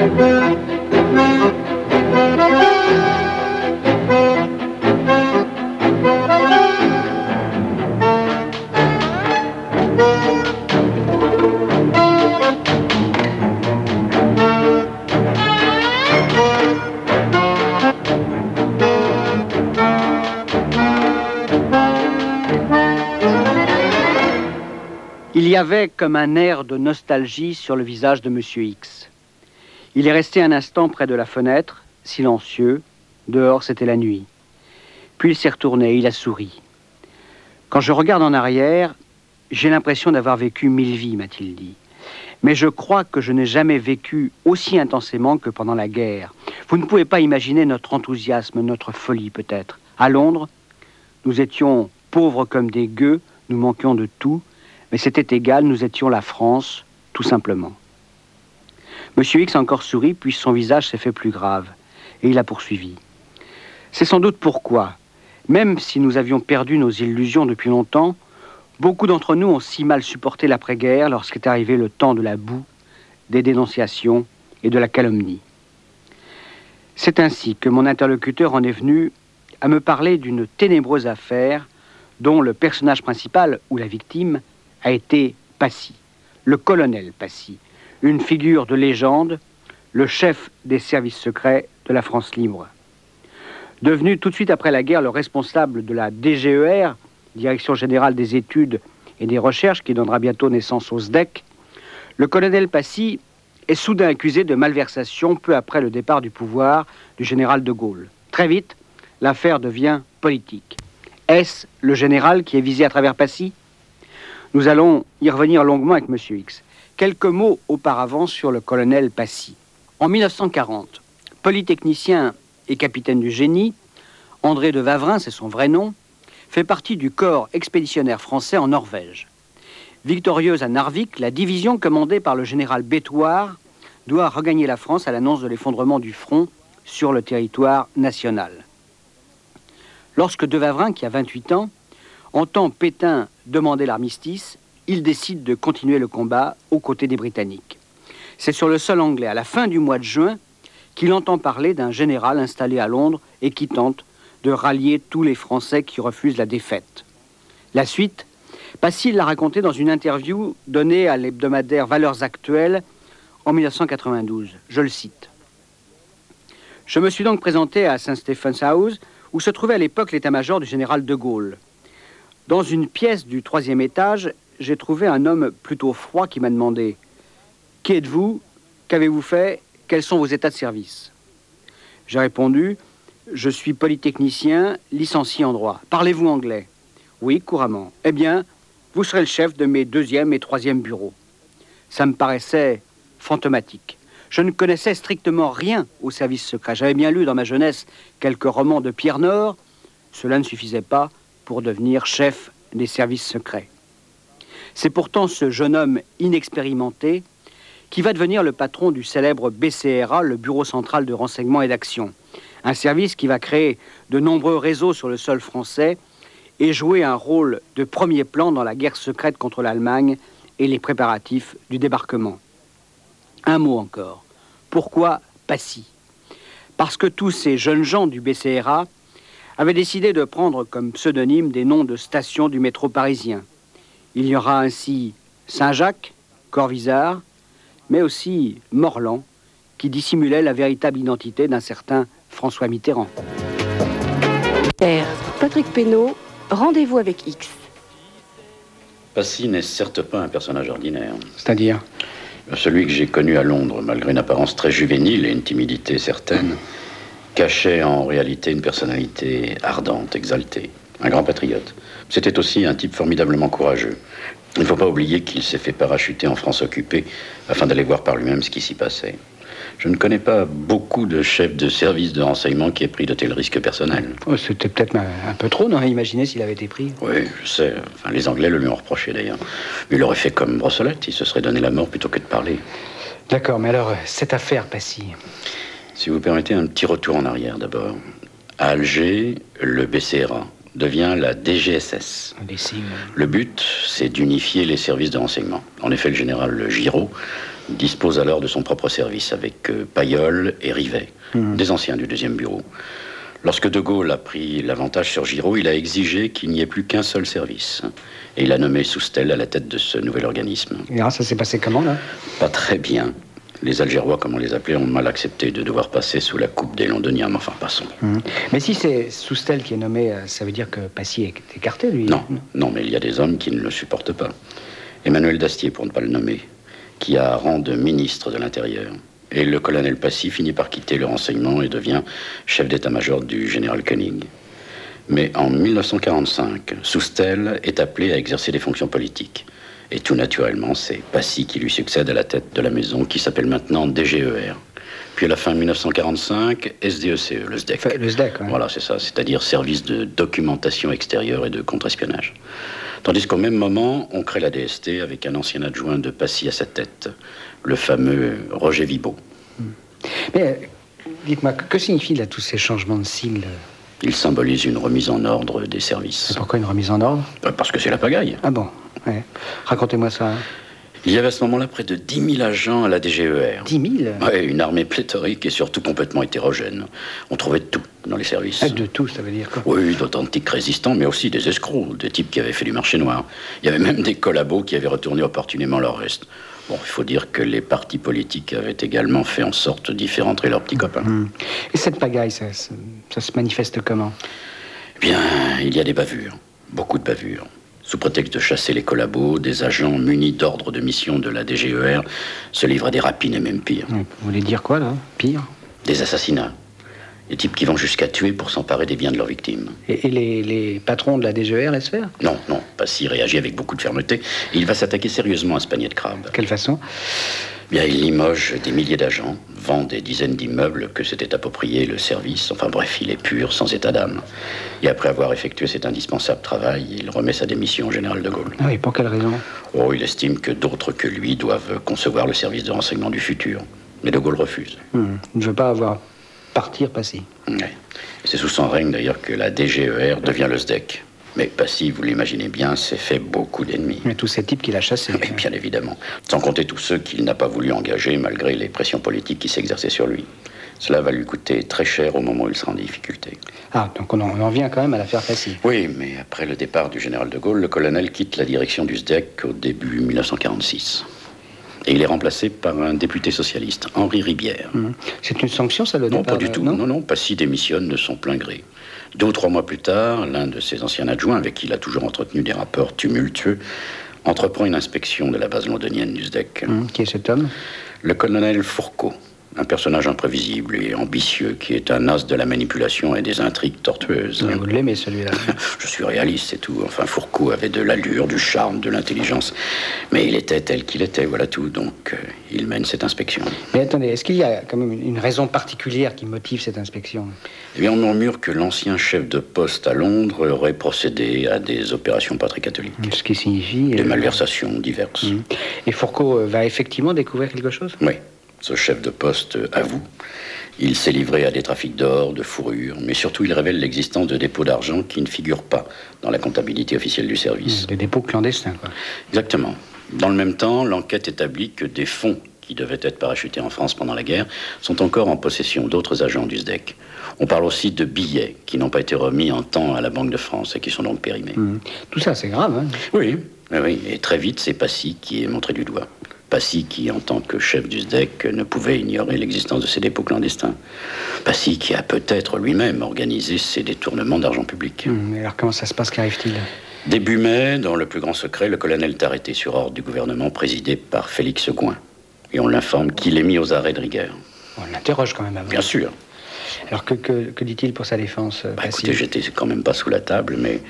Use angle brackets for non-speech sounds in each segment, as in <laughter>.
Il y avait comme un air de nostalgie sur le visage de M. X. Il est resté un instant près de la fenêtre, silencieux. Dehors, c'était la nuit. Puis il s'est retourné, il a souri. Quand je regarde en arrière, j'ai l'impression d'avoir vécu mille vies, m'a-t-il dit. Mais je crois que je n'ai jamais vécu aussi intensément que pendant la guerre. Vous ne pouvez pas imaginer notre enthousiasme, notre folie peut-être. À Londres, nous étions pauvres comme des gueux, nous manquions de tout, mais c'était égal, nous étions la France, tout simplement. Monsieur X a encore souri, puis son visage s'est fait plus grave, et il a poursuivi. C'est sans doute pourquoi, même si nous avions perdu nos illusions depuis longtemps, beaucoup d'entre nous ont si mal supporté l'après-guerre lorsqu'est arrivé le temps de la boue, des dénonciations et de la calomnie. C'est ainsi que mon interlocuteur en est venu à me parler d'une ténébreuse affaire dont le personnage principal ou la victime a été Passy, le colonel Passy, une figure de légende, le chef des services secrets de la France libre. Devenu tout de suite après la guerre le responsable de la DGER, Direction générale des études et des recherches, qui donnera bientôt naissance au SDEC, le colonel Passy est soudain accusé de malversation peu après le départ du pouvoir du général de Gaulle. Très vite, l'affaire devient politique. Est-ce le général qui est visé à travers Passy? Nous allons y revenir longuement avec M. X. Quelques mots auparavant sur le colonel Passy. En 1940, polytechnicien et capitaine du génie, André de Vavrin, c'est son vrai nom, fait partie du corps expéditionnaire français en Norvège. Victorieuse à Narvik, la division commandée par le général Bétoir doit regagner la France à l'annonce de l'effondrement du front sur le territoire national. Lorsque De Vavrin, qui a 28 ans, entend Pétain demander l'armistice, il décide de continuer le combat aux côtés des Britanniques. C'est sur le sol anglais, à la fin du mois de juin, qu'il entend parler d'un général installé à Londres et qui tente de rallier tous les Français qui refusent la défaite. La suite, Passy l'a raconté dans une interview donnée à l'hebdomadaire Valeurs Actuelles en 1992. Je le cite. Je me suis donc présenté à Saint Stephen's House, où se trouvait à l'époque l'état-major du général de Gaulle. Dans une pièce du troisième étage, j'ai trouvé un homme plutôt froid qui m'a demandé Qui êtes-vous? Qu'avez-vous fait? Quels sont vos états de service? J'ai répondu Je suis polytechnicien, licencié en droit. Parlez-vous anglais? Oui, couramment. Eh bien, vous serez le chef de mes deuxième et troisième bureaux. Ça me paraissait fantomatique. Je ne connaissais strictement rien au service secret. J'avais bien lu dans ma jeunesse quelques romans de Pierre Nord. Cela ne suffisait pas pour devenir chef des services secrets. C'est pourtant ce jeune homme inexpérimenté qui va devenir le patron du célèbre BCRA, le Bureau central de renseignement et d'action, un service qui va créer de nombreux réseaux sur le sol français et jouer un rôle de premier plan dans la guerre secrète contre l'Allemagne et les préparatifs du débarquement. Un mot encore. Pourquoi Passy Parce que tous ces jeunes gens du BCRA avait décidé de prendre comme pseudonyme des noms de stations du métro parisien. Il y aura ainsi Saint-Jacques, Corvisart, mais aussi Morlan, qui dissimulait la véritable identité d'un certain François Mitterrand. Père Patrick Pénaud, rendez-vous avec X. Passy n'est certes pas un personnage ordinaire. C'est-à-dire Celui que j'ai connu à Londres, malgré une apparence très juvénile et une timidité certaine, cachait en réalité une personnalité ardente, exaltée, un grand patriote. C'était aussi un type formidablement courageux. Il ne faut pas oublier qu'il s'est fait parachuter en France occupée afin d'aller voir par lui-même ce qui s'y passait. Je ne connais pas beaucoup de chefs de service de renseignement qui aient pris de tels risques personnels. Oh, C'était peut-être un peu trop, non? Imaginez s'il avait été pris. Oui, je sais. Enfin, les Anglais le lui ont reproché d'ailleurs. Il aurait fait comme Brossolette, il se serait donné la mort plutôt que de parler. D'accord, mais alors, cette affaire, Passy, Si vous permettez un petit retour en arrière d'abord. À Alger, le BCRA devient la DGSS. Le but, c'est d'unifier les services de renseignement. En effet, le général Giraud dispose alors de son propre service avec euh, Payol et Rivet, Mhm. des anciens du deuxième bureau. Lorsque De Gaulle a pris l'avantage sur Giraud, il a exigé qu'il n'y ait plus qu'un seul service. Et il a nommé Soustel à la tête de ce nouvel organisme. Et alors, ça s'est passé comment, là? Pas très bien. Les Algérois, comme on les appelait, ont mal accepté de devoir passer sous la coupe des Londoniens, mais enfin, passons. Mais si c'est Soustel qui est nommé, euh, ça veut dire que Passy est écarté, lui Non, non, mais il y a des hommes qui ne le supportent pas. Emmanuel Dastier, pour ne pas le nommer, qui a rang de ministre de l'Intérieur. Et le colonel Passy finit par quitter le renseignement et devient chef d'état-major du général Koenig. Mais en 1945, Soustel est appelé à exercer des fonctions politiques. Et tout naturellement, c'est Passy qui lui succède à la tête de la maison qui s'appelle maintenant DGER. Puis à la fin de 1945, SDECE, E, le SDEC. Enfin, le SDEC, ouais. Voilà, c'est ça, c'est-à-dire service de documentation extérieure et de contre-espionnage. Tandis qu'au même moment, on crée la DST avec un ancien adjoint de Passy à sa tête, le fameux Roger Vibo. Mais euh, dites-moi, que, signifient là tous ces changements de sigle? Il symbolise une remise en ordre des services. Et Pourquoi une remise en ordre? Euh, Parce que c'est la pagaille. Ah bon ouais. Racontez-moi ça. hein. Il y avait à ce moment-là près de 10 000 agents à la DGER. 10 000 Ouais, une armée pléthorique et surtout complètement hétérogène. On trouvait de tout dans les services. Ah, De tout, ça veut dire quoi? Oui, d'authentiques résistants, mais aussi des escrocs, des types qui avaient fait du marché noir. Il y avait même des collabos qui avaient retourné opportunément leur reste. Bon, il faut dire que les partis politiques avaient également fait en sorte d'y faire entrer leurs petits copains. Hmm. Et cette pagaille, ça, ça- ça se manifeste comment? Eh bien, il y a des bavures, beaucoup de bavures. Sous prétexte de chasser les collabos, des agents munis d'ordres de mission de la DGER se livrent à des rapines et même pire. Vous voulez dire quoi, là? Pire? Des assassinats. Des types qui vont jusqu'à tuer pour s'emparer des biens de leurs victimes. Et, et les, les patrons de la DGR laissent faire Non, non, Passy réagit avec beaucoup de fermeté. Et il va s'attaquer sérieusement à ce panier de crabes. De quelle façon? Bien, il limoge des milliers d'agents, vend des dizaines d'immeubles que s'était approprié le service. Enfin bref, il est pur, sans état d'âme. Et après avoir effectué cet indispensable travail, il remet sa démission au général de Gaulle. Ah oui, pour quelle raison? Oh, il estime que d'autres que lui doivent concevoir le service de renseignement du futur. Mais de Gaulle refuse. Hmm. Il ne veut pas avoir partir Passy. Ouais. Et C'est sous son règne d'ailleurs que la DGER devient le SDEC. Mais Passy, vous l'imaginez bien, s'est fait beaucoup d'ennemis. Mais tous ces types qu'il a chassés. Oui, bien évidemment. Sans compter tous ceux qu'il n'a pas voulu engager malgré les pressions politiques qui s'exerçaient sur lui. Cela va lui coûter très cher au moment où il sera en difficulté. Ah, donc on en, on en vient quand même à l'affaire Passy. Oui, mais après le départ du général de Gaulle, le colonel quitte la direction du SDEC au début 1946. Et il est remplacé par un député socialiste, Henri Ribière. Hmm. C'est une sanction, ça, le Non, départ pas du de- tout. Non, non, Passy démissionne de son plein gré. Deux ou trois mois plus tard, l'un de ses anciens adjoints, avec qui il a toujours entretenu des rapports tumultueux, entreprend une inspection de la base londonienne du SDEC. Hmm. Qui est cet homme? Le colonel Fourcault, un personnage imprévisible et ambitieux qui est un as de la manipulation et des intrigues tortueuses. Vous l'aimez, celui-là <laughs> Je suis réaliste, c'est tout. Enfin, Fourcault avait de l'allure, du charme, de l'intelligence. Mais il était tel qu'il était, voilà tout. Donc, euh, il mène cette inspection. Mais attendez, est-ce qu'il y a quand même une raison particulière qui motive cette inspection? Eh bien, on murmure que l'ancien chef de poste à Londres aurait procédé à des opérations pas très catholiques. Ce qui signifie... Des euh, malversations diverses. hmm. Et Fourcault euh, va effectivement découvrir quelque chose? Oui, ce chef de poste avoue. Il s'est livré à des trafics d'or, de fourrure, mais surtout il révèle l'existence de dépôts d'argent qui ne figurent pas dans la comptabilité officielle du service. Des dépôts clandestins, quoi. Exactement. Dans le même temps, l'enquête établit que des fonds qui devaient être parachutés en France pendant la guerre sont encore en possession d'autres agents du SDEC. On parle aussi de billets qui n'ont pas été remis en temps à la Banque de France et qui sont donc périmés. Hmm. Tout ça, c'est grave, hein oui, oui. Et très vite, c'est Passy qui est montré du doigt. Passy qui, en tant que chef du SDEC, ne pouvait ignorer l'existence de ces dépôts clandestins. Passy qui a peut-être lui-même organisé ces détournements d'argent public. Et alors, comment ça se passe Qu'arrive-t-il? Début mai, dans le plus grand secret, le colonel est arrêté sur ordre du gouvernement présidé par Félix Gouin. Et on l'informe qu'il est mis aux arrêts de rigueur. On l'interroge quand même avant. Bien sûr. Alors, que, que, que dit-il pour sa défense euh, Bah, écoutez, j'étais quand même pas sous la table, mais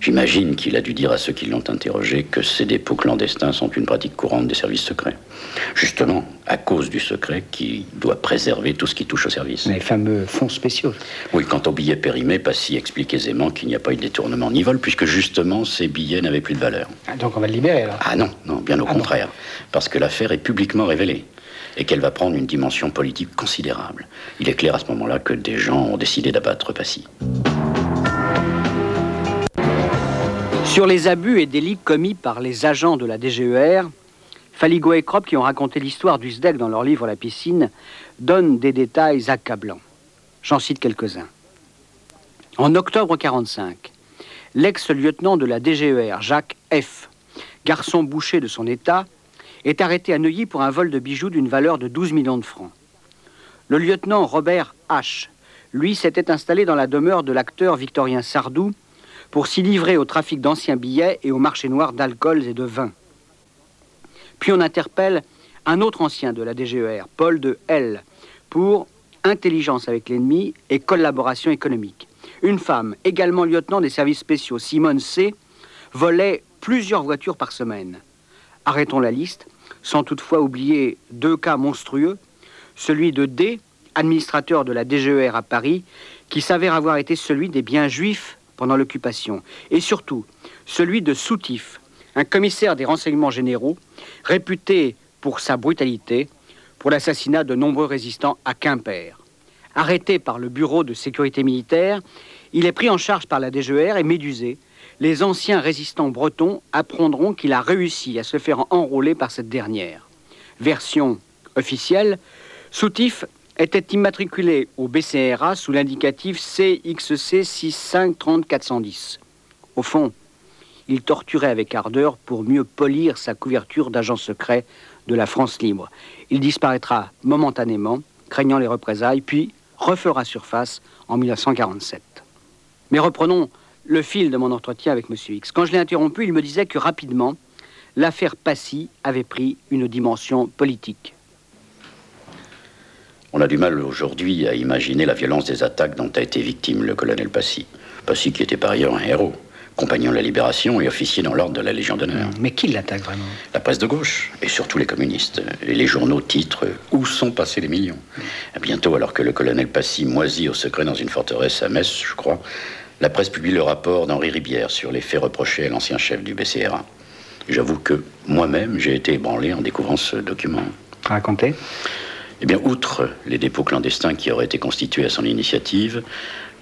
j'imagine qu'il a dû dire à ceux qui l'ont interrogé que ces dépôts clandestins sont une pratique courante des services secrets. Justement, à cause du secret qui doit préserver tout ce qui touche au service. Les fameux fonds spéciaux. Oui, quant aux billets périmés, Passy explique aisément qu'il n'y a pas eu de détournement ni vol, puisque justement, ces billets n'avaient plus de valeur. Ah, donc, on va le libérer, alors Ah non, non, bien au Ah non. contraire. Parce que l'affaire est publiquement révélée et qu'elle va prendre une dimension politique considérable. Il est clair à ce moment-là que des gens ont décidé d'abattre Passy. Sur les abus et délits commis par les agents de la DGER, Faligo et qui ont raconté l'histoire du SDEC dans leur livre La piscine, donnent des détails accablants. J'en cite quelques-uns. En octobre 1945, l'ex-lieutenant de la DGER, Jacques F., garçon boucher de son état, est arrêté à Neuilly pour un vol de bijoux d'une valeur de 12 millions de francs. Le lieutenant Robert H., lui, s'était installé dans la demeure de l'acteur Victorien Sardou pour s'y livrer au trafic d'anciens billets et au marché noir d'alcool et de vin. Puis on interpelle un autre ancien de la DGER, Paul de L, pour intelligence avec l'ennemi et collaboration économique. Une femme, également lieutenant des services spéciaux, Simone C., volait plusieurs voitures par semaine. Arrêtons la liste, sans toutefois oublier deux cas monstrueux, celui de D, administrateur de la DGER à Paris, qui s'avère avoir été celui des biens juifs pendant l'occupation, et surtout celui de Soutif, un commissaire des renseignements généraux, réputé pour sa brutalité, pour l'assassinat de nombreux résistants à Quimper. Arrêté par le Bureau de sécurité militaire, il est pris en charge par la DGR et médusé. Les anciens résistants bretons apprendront qu'il a réussi à se faire enrôler par cette dernière. Version officielle, Soutif était immatriculé au BCRA sous l'indicatif CXC 6530410. Au fond, il torturait avec ardeur pour mieux polir sa couverture d'agent secret de la France libre. Il disparaîtra momentanément, craignant les représailles, puis refera surface en 1947. Mais reprenons le fil de mon entretien avec M. X. Quand je l'ai interrompu, il me disait que rapidement, l'affaire Passy avait pris une dimension politique. On a du mal aujourd'hui à imaginer la violence des attaques dont a été victime le colonel Passy. Passy qui était par ailleurs un héros compagnon de la Libération et officier dans l'ordre de la Légion d'honneur. Mais qui l'attaque vraiment? La presse de gauche, et surtout les communistes. Et les journaux titrent Où sont passés les millions? Bientôt, alors que le colonel Passy moisit au secret dans une forteresse à Metz, je crois, la presse publie le rapport d'Henri Ribière sur les faits reprochés à l'ancien chef du BCRA. J'avoue que moi-même, j'ai été ébranlé en découvrant ce document. Racontez Eh bien, outre les dépôts clandestins qui auraient été constitués à son initiative,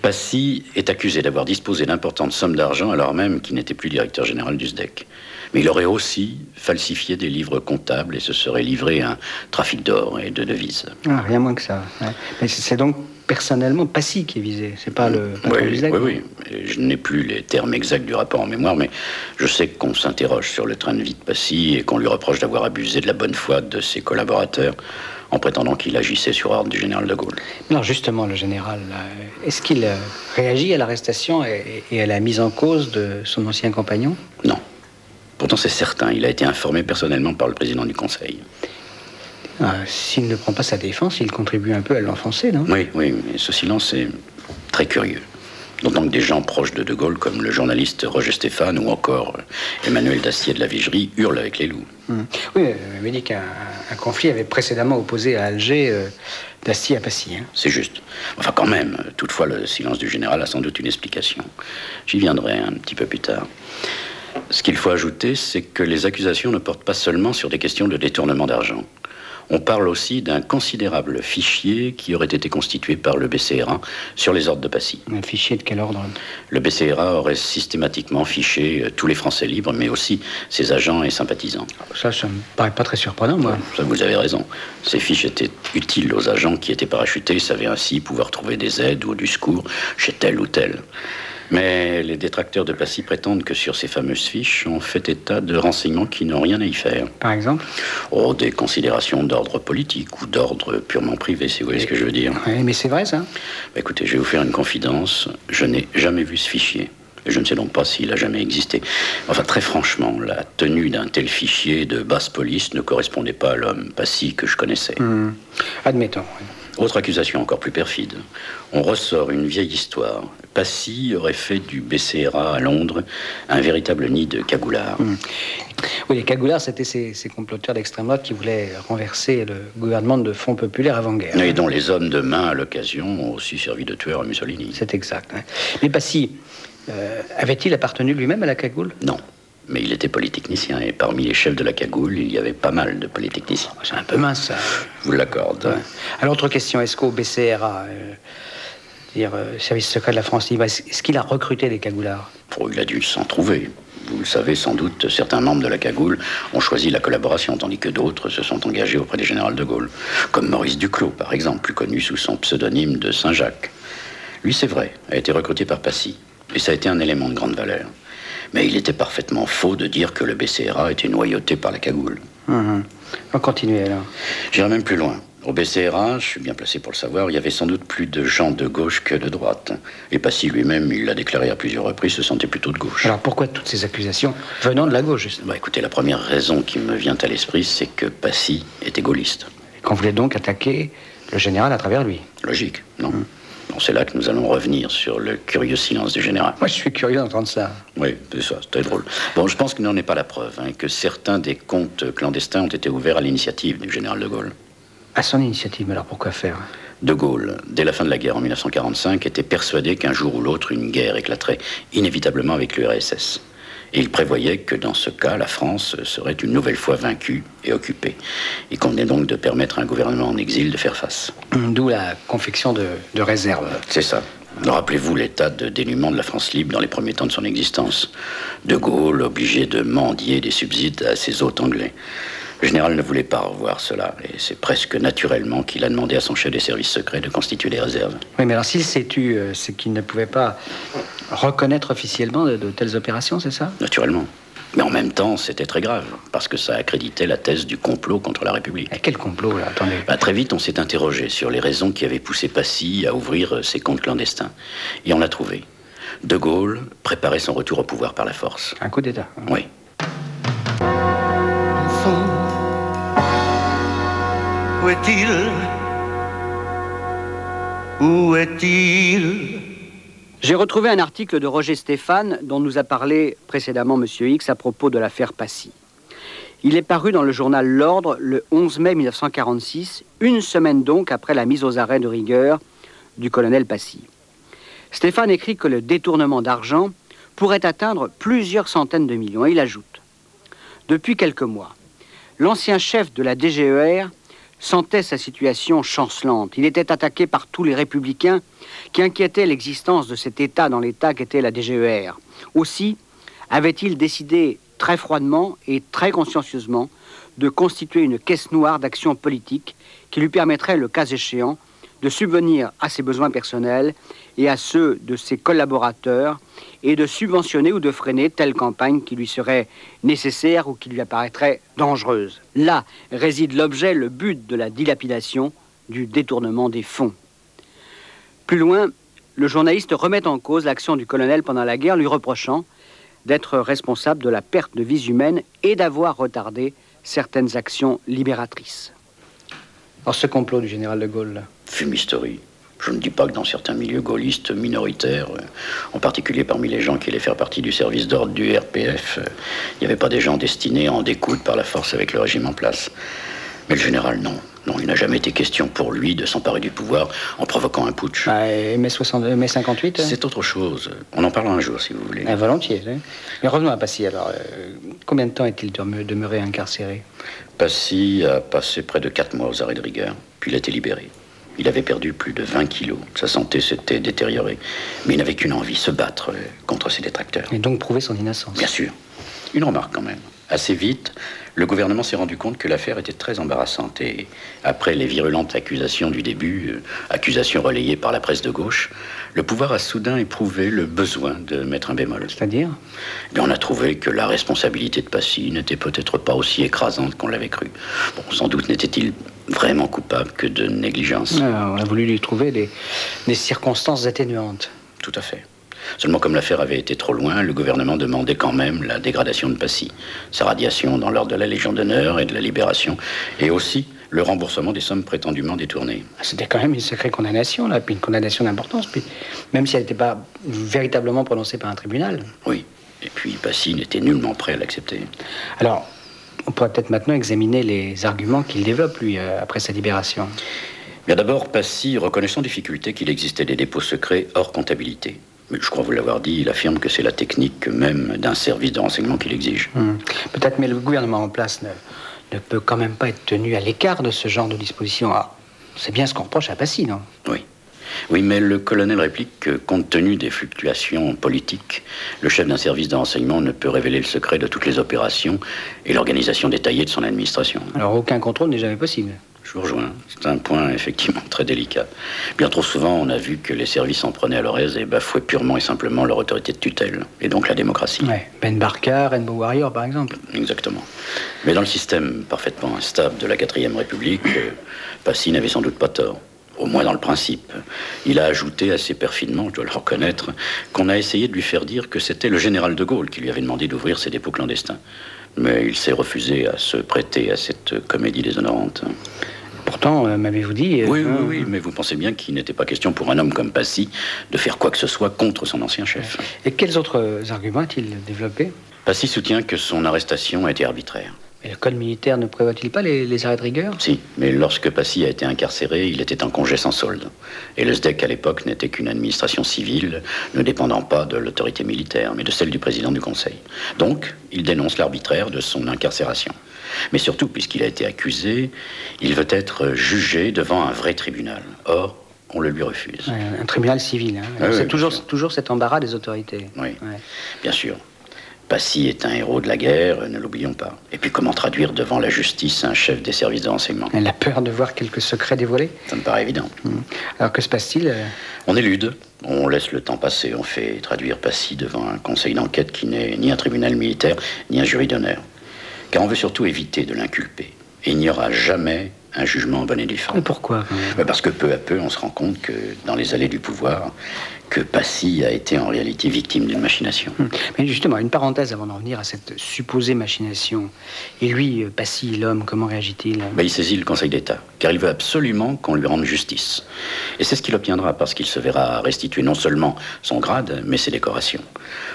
Passy est accusé d'avoir disposé d'importantes sommes d'argent alors même qu'il n'était plus directeur général du SDEC. Mais il aurait aussi falsifié des livres comptables et se serait livré à un trafic d'or et de devises. Ah, rien moins que ça. Mais c'est donc personnellement Passy qui est visé, c'est pas le oui, du SDEC Oui, oui. Je n'ai plus les termes exacts du rapport en mémoire, mais je sais qu'on s'interroge sur le train de vie de Passy et qu'on lui reproche d'avoir abusé de la bonne foi de ses collaborateurs en prétendant qu'il agissait sur ordre du général de Gaulle. Non, justement, le général, euh, est-ce qu'il euh, réagit à l'arrestation et à la mise en cause de son ancien compagnon? Non. Pourtant, c'est certain, il a été informé personnellement par le président du Conseil. Ah, s'il ne prend pas sa défense, il contribue un peu à l'enfoncer, non? Oui, oui, mais ce silence est très curieux. D'autant que des gens proches de De Gaulle, comme le journaliste Roger Stéphane ou encore Emmanuel Dacier de la Vigerie, hurlent avec les loups. Hum. Oui, il dit qu'un conflit avait précédemment opposé à Alger euh, Dacier à Passy. Hein. C'est juste. Enfin, quand même, toutefois, le silence du général a sans doute une explication. J'y viendrai un petit peu plus tard. Ce qu'il faut ajouter, c'est que les accusations ne portent pas seulement sur des questions de détournement d'argent. On parle aussi d'un considérable fichier qui aurait été constitué par le BCRA sur les ordres de Passy. Un fichier de quel ordre? Le BCRA aurait systématiquement fiché euh, tous les Français libres, mais aussi ses agents et sympathisants. Ça, ça me paraît pas très surprenant, moi. Ça, vous avez raison. Ces fiches étaient utiles aux agents qui étaient parachutés, savaient ainsi pouvoir trouver des aides ou du secours chez tel ou tel. Mais les détracteurs de Passy prétendent que sur ces fameuses fiches, on fait état de renseignements qui n'ont rien à y faire. Par exemple Oh, des considérations d'ordre politique ou d'ordre purement privé, si vous voyez ce que je veux dire. Oui, mais c'est vrai ça bah, Écoutez, je vais vous faire une confidence. Je n'ai jamais vu ce fichier. Je ne sais donc pas s'il a jamais existé. Enfin, très franchement, la tenue d'un tel fichier de basse police ne correspondait pas à l'homme Passy que je connaissais. Hmm. Admettons. Autre accusation encore plus perfide. On ressort une vieille histoire. Passy aurait fait du BCRA à Londres un véritable nid de cagoulards. Hmm. Oui, les cagoulards, c'était ces, comploteurs d'extrême droite qui voulaient renverser le gouvernement de Fonds populaire avant-guerre. Et dont les hommes de main, à l'occasion, ont aussi servi de tueurs à Mussolini. C'est exact. Hein. Mais Passy, euh, avait-il appartenu lui-même à la cagoule? Non. Mais il était polytechnicien et parmi les chefs de la cagoule, il y avait pas mal de polytechniciens. C'est un peu mince, ça. Je vous l'accorde. Alors, autre question, est-ce qu'au BCRA, euh, dire euh, service secret de la France libre, est-ce qu'il a recruté des cagoulards oh, Il a dû s'en trouver. Vous le savez sans doute, certains membres de la cagoule ont choisi la collaboration, tandis que d'autres se sont engagés auprès du général de Gaulle, comme Maurice Duclos, par exemple, plus connu sous son pseudonyme de Saint-Jacques. Lui, c'est vrai, a été recruté par Passy, et ça a été un élément de grande valeur. Mais il était parfaitement faux de dire que le BCRA était noyauté par la cagoule. Hum, On va continuer alors. J'irai même plus loin. Au BCRA, je suis bien placé pour le savoir, il y avait sans doute plus de gens de gauche que de droite. Et Passy lui-même, il l'a déclaré à plusieurs reprises, se sentait plutôt de gauche. Alors pourquoi toutes ces accusations venant de la gauche justement Bah écoutez, la première raison qui me vient à l'esprit, c'est que Passy était gaulliste. Qu'on voulait donc attaquer le général à travers lui. Logique, non Bon, c'est là que nous allons revenir sur le curieux silence du général. Moi je suis curieux d'entendre ça. Oui, c'est ça, c'est très drôle. Bon, je pense qu'il n'en est pas la preuve, hein, que certains des comptes clandestins ont été ouverts à l'initiative du général de Gaulle. À son initiative, mais alors pourquoi faire? De Gaulle, dès la fin de la guerre en 1945, était persuadé qu'un jour ou l'autre, une guerre éclaterait inévitablement avec l'URSS. Et il prévoyait que dans ce cas, la France serait une nouvelle fois vaincue et occupée. Il convenait donc de permettre à un gouvernement en exil de faire face. D'où la confection de, de réserves. C'est ça. Rappelez-vous l'état de dénuement de la France libre dans les premiers temps de son existence. De Gaulle obligé de mendier des subsides à ses hôtes anglais. Le général ne voulait pas revoir cela, et c'est presque naturellement qu'il a demandé à son chef des services secrets de constituer les réserves. Oui, mais alors s'il s'est tu, euh, c'est qu'il ne pouvait pas reconnaître officiellement de, de telles opérations, c'est ça? Naturellement. Mais en même temps, c'était très grave, parce que ça accréditait la thèse du complot contre la République. Et quel complot, là Attendez. Bah, très vite, on s'est interrogé sur les raisons qui avaient poussé Passy à ouvrir ses comptes clandestins. Et on l'a trouvé. De Gaulle préparait son retour au pouvoir par la force. Un coup d'État. Oui. Où est-il? Où est-il? J'ai retrouvé un article de Roger Stéphane dont nous a parlé précédemment Monsieur X à propos de l'affaire Passy. Il est paru dans le journal L'Ordre le 11 mai 1946, une semaine donc après la mise aux arrêts de rigueur du colonel Passy. Stéphane écrit que le détournement d'argent pourrait atteindre plusieurs centaines de millions. Et il ajoute Depuis quelques mois, l'ancien chef de la DGER sentait sa situation chancelante. Il était attaqué par tous les républicains qui inquiétaient l'existence de cet État dans l'État qu'était la DGER. Aussi avait-il décidé très froidement et très consciencieusement de constituer une caisse noire d'action politique qui lui permettrait, le cas échéant, de subvenir à ses besoins personnels et à ceux de ses collaborateurs et de subventionner ou de freiner telle campagne qui lui serait nécessaire ou qui lui apparaîtrait dangereuse. Là réside l'objet, le but de la dilapidation, du détournement des fonds. Plus loin, le journaliste remet en cause l'action du colonel pendant la guerre, lui reprochant d'être responsable de la perte de vies humaines et d'avoir retardé certaines actions libératrices. Alors ce complot du général de Gaulle, là, Fumisterie. Je ne dis pas que dans certains milieux gaullistes minoritaires, en particulier parmi les gens qui allaient faire partie du service d'ordre du RPF, il n'y avait pas des gens destinés à en découdre par la force avec le régime en place. Mais le général, non. Non, il n'a jamais été question pour lui de s'emparer du pouvoir en provoquant un putsch. ah, et mai, 60 mai 58 hein C'est autre chose. On en parlera un jour, si vous voulez. Ah, Volontiers. hein. Mais revenons à Passy. Alors, euh, combien de temps est-il demeuré, incarcéré Passy a passé près de 4 mois aux arrêts de rigueur, puis il a été libéré. Il avait perdu plus de 20 kilos. Sa santé s'était détériorée. Mais il n'avait qu'une envie, se battre euh, contre ses détracteurs. Et donc prouver son innocence. Bien sûr. Une remarque quand même. Assez vite, le gouvernement s'est rendu compte que l'affaire était très embarrassante et après les virulentes accusations du début, euh, accusations relayées par la presse de gauche, le pouvoir a soudain éprouvé le besoin de mettre un bémol. C'est-à-dire? Mais on a trouvé que la responsabilité de Passy n'était peut-être pas aussi écrasante qu'on l'avait cru. Bon, sans doute n'était-il vraiment coupable que de négligence. Ah, On a voulu lui trouver des, des circonstances atténuantes. Tout à fait. Seulement comme l'affaire avait été trop loin, le gouvernement demandait quand même la dégradation de Passy, sa radiation dans l'ordre de la Légion d'honneur et de la Libération, et aussi le remboursement des sommes prétendument détournées. Ah, C'était quand même une sacrée condamnation, là, puis une condamnation d'importance, puis même si elle n'était pas véritablement prononcée par un tribunal. Oui. Et puis Passy n'était nullement prêt à l'accepter. Alors, on pourrait peut-être maintenant examiner les arguments qu'il développe, lui, euh, après sa libération. Bien d'abord, Passy reconnaît sans difficulté qu'il existait des dépôts secrets hors comptabilité. Mais je crois vous l'avoir dit, il affirme que c'est la technique même d'un service de renseignement qu'il exige. Hmm. Peut-être, mais le gouvernement en place ne, ne peut quand même pas être tenu à l'écart de ce genre de disposition. Ah, c'est bien ce qu'on reproche à Passy, non? Oui. Oui, mais le colonel réplique que, compte tenu des fluctuations politiques, le chef d'un service de renseignement ne peut révéler le secret de toutes les opérations et l'organisation détaillée de son administration. Alors aucun contrôle n'est jamais possible. Je vous rejoins. C'est un point effectivement très délicat. Bien trop souvent, on a vu que les services en prenaient à leur aise et bafouaient purement et simplement leur autorité de tutelle, et donc la démocratie. Ouais. Ben Barker, Rainbow Warrior, par exemple. Exactement. Mais dans le système parfaitement instable de la 4ème République, euh, Passy n'avait sans doute pas tort. Au moins dans le principe. Il a ajouté assez perfidement, je dois le reconnaître, qu'on a essayé de lui faire dire que c'était le général de Gaulle qui lui avait demandé d'ouvrir ses dépôts clandestins. Mais il s'est refusé à se prêter à cette comédie déshonorante. Pourtant, euh, m'avez-vous dit... euh, Oui, oui, hein, oui, mais vous pensez bien qu'il n'était pas question pour un homme comme Passy de faire quoi que ce soit contre son ancien chef. Et quels autres euh, arguments a-t-il développé Passy soutient que son arrestation a été arbitraire. Et le code militaire ne prévoit-il pas les, les arrêts de rigueur? Si, mais lorsque Passy a été incarcéré, il était en congé sans solde. Et le SDEC à l'époque n'était qu'une administration civile, ne dépendant pas de l'autorité militaire, mais de celle du président du Conseil. Donc, il dénonce l'arbitraire de son incarcération. Mais surtout, puisqu'il a été accusé, il veut être jugé devant un vrai tribunal. Or, on le lui refuse. Ouais, Un tribunal civil. hein. Ah c'est toujours, toujours cet embarras des autorités. Oui, Ouais. bien sûr. Passy est un héros de la guerre, ne l'oublions pas. Et puis comment traduire devant la justice un chef des services de renseignement Elle a peur de voir quelques secrets dévoilés? Ça me paraît évident. Alors que se passe-t-il euh, On élude, on laisse le temps passer, on fait traduire Passy devant un conseil d'enquête qui n'est ni un tribunal militaire, ni un jury d'honneur. Car on veut surtout éviter de l'inculper. Et il n'y aura jamais un jugement en bonne et due forme. Et Pourquoi Mais Parce que peu à peu, on se rend compte que dans les allées du pouvoir, que Passy a été en réalité victime d'une machination. Hum. Mais justement, une parenthèse avant d'en venir à cette supposée machination. Et lui, euh, Passy, l'homme, comment réagit-il? Ben, il saisit le Conseil d'État, car il veut absolument qu'on lui rende justice. Et c'est ce qu'il obtiendra, parce qu'il se verra restituer non seulement son grade, mais ses décorations.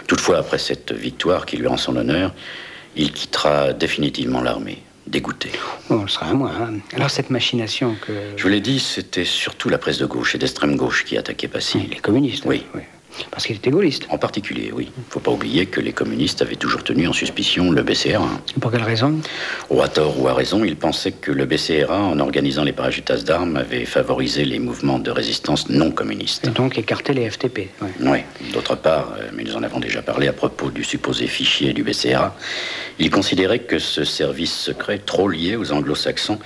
Toutefois, après cette victoire qui lui rend son honneur, il quittera définitivement l'armée, dégoûté. Bon, ce sera à moi. hein. Alors cette machination que... Je vous l'ai dit, c'était surtout la presse de gauche et d'extrême gauche qui attaquait Passy. Les communistes. Oui. Parce qu'il était gaulliste. En particulier, oui. Faut pas oublier que les communistes avaient toujours tenu en suspicion le BCRA. Pour quelle raison? Ou à tort ou à raison, ils pensaient que le BCRA, en organisant les parachutas d'armes, avait favorisé les mouvements de résistance non communistes. Et donc écarter les FTP. ouais. Oui, d'autre part, euh, mais nous en avons déjà parlé à propos du supposé fichier du BCRA, ils considéraient que ce service secret, trop lié aux anglo-saxons,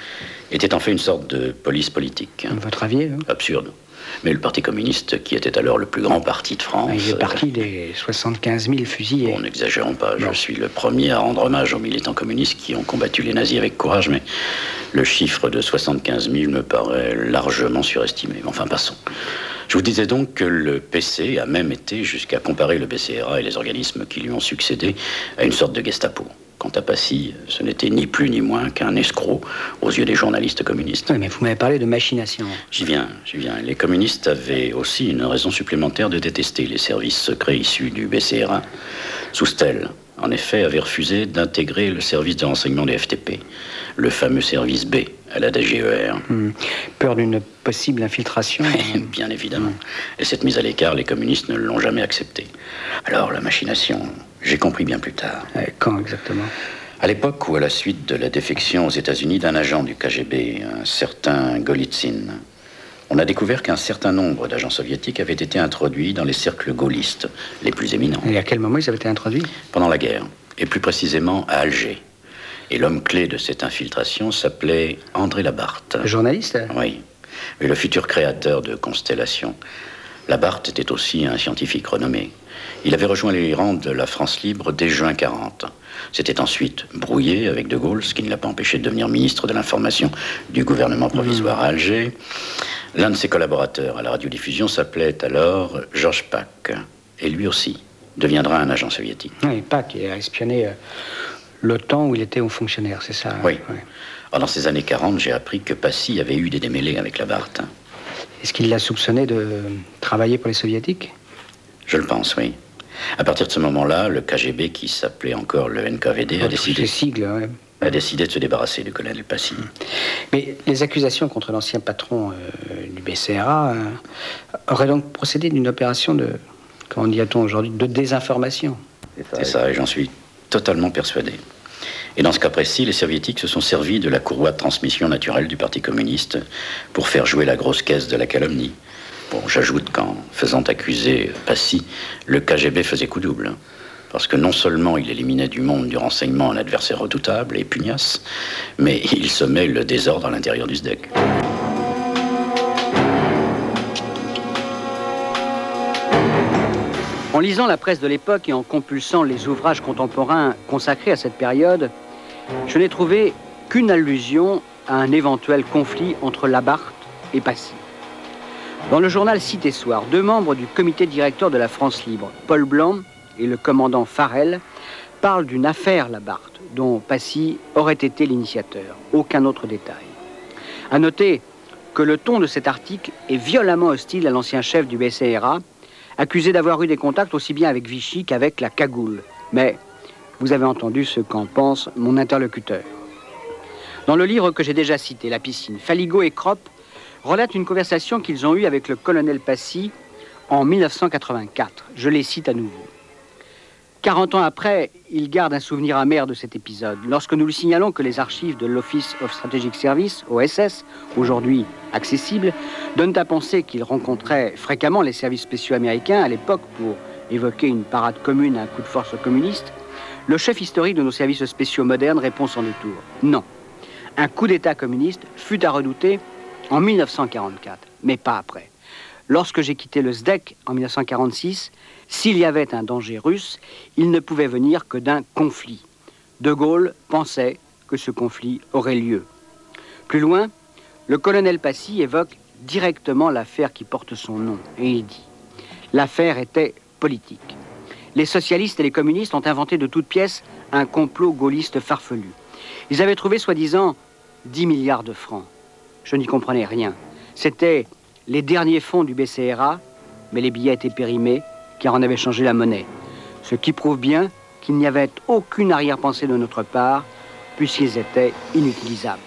était en fait une sorte de police politique. Votre avis hein? Absurde. Mais le Parti communiste, qui était alors le plus grand parti de France... Il est euh, parti des 75 000 fusillés. Bon, n'exagérons pas, je suis le premier à rendre hommage aux militants communistes qui ont combattu les nazis avec courage, mais le chiffre de 75 000 me paraît largement surestimé. Enfin, passons. Je vous disais donc que le PC a même été jusqu'à comparer le BCRA et les organismes qui lui ont succédé à une sorte de Gestapo. Quant à Passy, ce n'était ni plus ni moins qu'un escroc aux yeux des journalistes communistes. Oui, mais vous m'avez parlé de machination. J'y viens, j'y viens. Les communistes avaient aussi une raison supplémentaire de détester les services secrets issus du BCRA. Soustel, en effet, avait refusé d'intégrer le service de renseignement des FTP, le fameux service B à la DGER. Hum. Peur d'une possible infiltration. hein. <laughs> Bien évidemment. Et cette mise à l'écart, les communistes ne l'ont jamais acceptée. Alors, la machination, j'ai compris bien plus tard. Quand exactement? À l'époque où, à la suite de la défection aux États-Unis d'un agent du KGB, un certain Golitsyn, on a découvert qu'un certain nombre d'agents soviétiques avaient été introduits dans les cercles gaullistes les plus éminents Et à quel moment ils avaient été introduits? Pendant la guerre, et plus précisément à Alger. Et l'homme clé de cette infiltration s'appelait André Labarthe. Le journaliste? Oui, et le futur créateur de Constellation. Labarthe était aussi un scientifique renommé. Il avait rejoint les rangs de la France libre dès juin 40. C'était ensuite brouillé avec De Gaulle, ce qui ne l'a pas empêché de devenir ministre de l'Information du gouvernement provisoire à Alger. L'un de ses collaborateurs à la radiodiffusion s'appelait alors Georges Pack. Et lui aussi deviendra un agent soviétique. Oui, Pac, il a espionné euh, l'OTAN où il était haut fonctionnaire, c'est ça Oui. Alors, dans ces années 40, j'ai appris que Passy avait eu des démêlés avec Labarthe. Est-ce qu'il l'a soupçonné de travailler pour les soviétiques? Je le pense, oui. À partir de ce moment-là, le KGB, qui s'appelait encore le NKVD, a Tous décidé, ces sigles, ouais. a décidé de se débarrasser du colonel Passy. Mais les accusations contre l'ancien patron euh, du BCRA euh, auraient donc procédé d'une opération de, comment dit-on aujourd'hui, de désinformation. C'est ça, et j'en suis totalement persuadé. Et dans ce cas précis, les soviétiques se sont servis de la courroie de transmission naturelle du Parti communiste pour faire jouer la grosse caisse de la calomnie. J'ajoute qu'en faisant accuser Passy, le KGB faisait coup double. Parce que non seulement il éliminait du monde du renseignement un adversaire redoutable et pugnace, mais il semait le désordre à l'intérieur du SDEC. En lisant la presse de l'époque et en compulsant les ouvrages contemporains consacrés à cette période, je n'ai trouvé qu'une allusion à un éventuel conflit entre Labarthe et Passy. Dans le journal Cité Soir, deux membres du comité directeur de la France Libre, Paul Blanc et le commandant Farel, parlent d'une affaire Labarthe dont Passy aurait été l'initiateur. Aucun autre détail. À noter que le ton de cet article est violemment hostile à l'ancien chef du BCRA, accusé d'avoir eu des contacts aussi bien avec Vichy qu'avec la cagoule. Mais vous avez entendu ce qu'en pense mon interlocuteur. Dans le livre que j'ai déjà cité, La piscine, Faligo et Kropp relatent une conversation qu'ils ont eue avec le colonel Passy en 1984. Je les cite à nouveau. 40 ans après, il garde un souvenir amer de cet épisode. Lorsque nous lui signalons que les archives de l'Office of Strategic Service, OSS, aujourd'hui accessibles, donnent à penser qu'il rencontrait fréquemment les services spéciaux américains à l'époque pour évoquer une parade commune à un coup de force communiste, le chef historique de nos services spéciaux modernes répond sans détour. Non. Un coup d'État communiste fut à redouter en 1944, mais pas après. Lorsque j'ai quitté le SDEC en 1946, s'il y avait un danger russe, il ne pouvait venir que d'un conflit. De Gaulle pensait que ce conflit aurait lieu. Plus loin, le colonel Passy évoque directement l'affaire qui porte son nom, et il dit L'affaire était politique. Les socialistes et les communistes ont inventé de toutes pièces un complot gaulliste farfelu. Ils avaient trouvé soi-disant 10 milliards de francs. Je n'y comprenais rien. C'était les derniers fonds du BCRA, mais les billets étaient périmés car on avait changé la monnaie. Ce qui prouve bien qu'il n'y avait aucune arrière-pensée de notre part, puisqu'ils étaient inutilisables.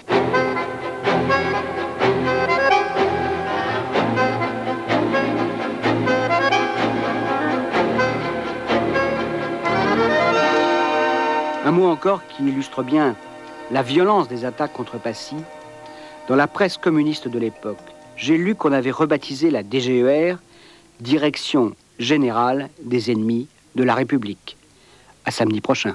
Un mot encore qui illustre bien la violence des attaques contre Passy. Dans la presse communiste de l'époque, j'ai lu qu'on avait rebaptisé la DGER Direction générale des ennemis de la République. À samedi prochain.